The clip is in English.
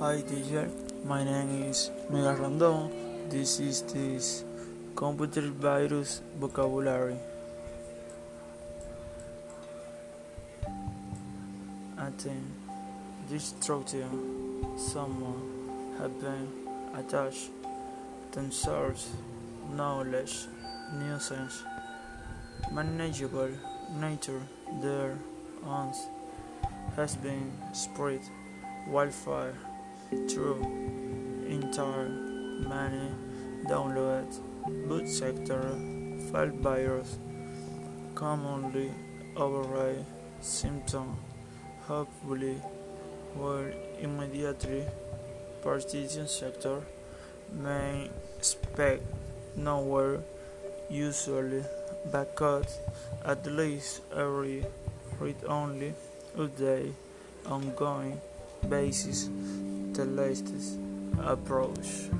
Hi teacher, my name is Miguel Rondon. This is this computer virus vocabulary. Attain destruction. Someone have been attached themselves. Knowledge, nuisance, manageable nature. Their owns has been spread. Wildfire through entire many download boot sector file virus commonly override symptom hopefully will immediately partition sector may expect nowhere usually because at least every read only update ongoing basis the latest approach.